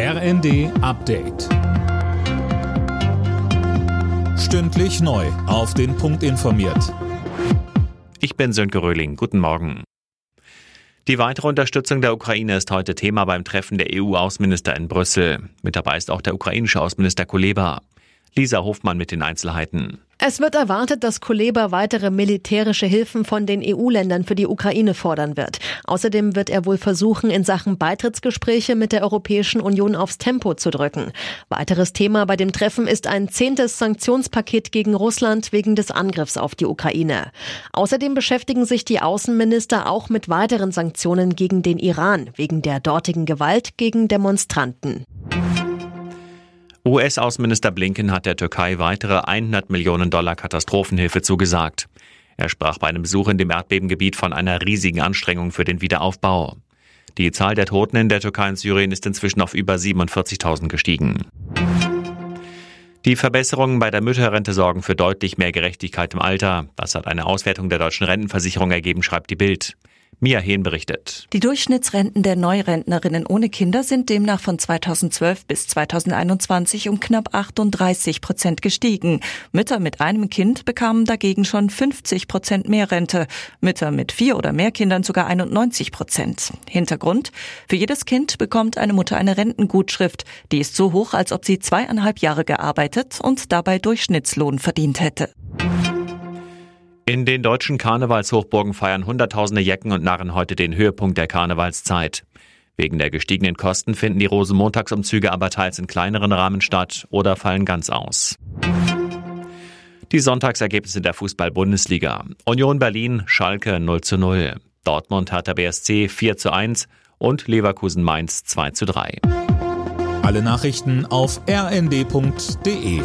RND Update. Stündlich neu. Auf den Punkt informiert. Ich bin Sönke Röhling. Guten Morgen. Die weitere Unterstützung der Ukraine ist heute Thema beim Treffen der EU-Außenminister in Brüssel. Mit dabei ist auch der ukrainische Außenminister Kuleba. Lisa Hofmann mit den Einzelheiten. Es wird erwartet, dass Kuleba weitere militärische Hilfen von den EU-Ländern für die Ukraine fordern wird. Außerdem wird er wohl versuchen, in Sachen Beitrittsgespräche mit der Europäischen Union aufs Tempo zu drücken. Weiteres Thema bei dem Treffen ist ein zehntes Sanktionspaket gegen Russland wegen des Angriffs auf die Ukraine. Außerdem beschäftigen sich die Außenminister auch mit weiteren Sanktionen gegen den Iran wegen der dortigen Gewalt gegen Demonstranten. US-Außenminister Blinken hat der Türkei weitere 100 Millionen Dollar Katastrophenhilfe zugesagt. Er sprach bei einem Besuch in dem Erdbebengebiet von einer riesigen Anstrengung für den Wiederaufbau. Die Zahl der Toten in der Türkei und Syrien ist inzwischen auf über 47.000 gestiegen. Die Verbesserungen bei der Mütterrente sorgen für deutlich mehr Gerechtigkeit im Alter. Das hat eine Auswertung der deutschen Rentenversicherung ergeben, schreibt die Bild. Mia Hehn berichtet. Die Durchschnittsrenten der Neurentnerinnen ohne Kinder sind demnach von 2012 bis 2021 um knapp 38 Prozent gestiegen. Mütter mit einem Kind bekamen dagegen schon 50 Prozent mehr Rente. Mütter mit vier oder mehr Kindern sogar 91 Prozent. Hintergrund? Für jedes Kind bekommt eine Mutter eine Rentengutschrift. Die ist so hoch, als ob sie zweieinhalb Jahre gearbeitet und dabei Durchschnittslohn verdient hätte. In den deutschen Karnevalshochburgen feiern Hunderttausende Jecken und Narren heute den Höhepunkt der Karnevalszeit. Wegen der gestiegenen Kosten finden die Rosenmontagsumzüge aber teils in kleineren Rahmen statt oder fallen ganz aus. Die Sonntagsergebnisse der Fußball-Bundesliga. Union Berlin, Schalke 0 zu 0. Dortmund Hertha BSC 4 zu 1 und Leverkusen Mainz 2 zu 3. Alle Nachrichten auf rnd.de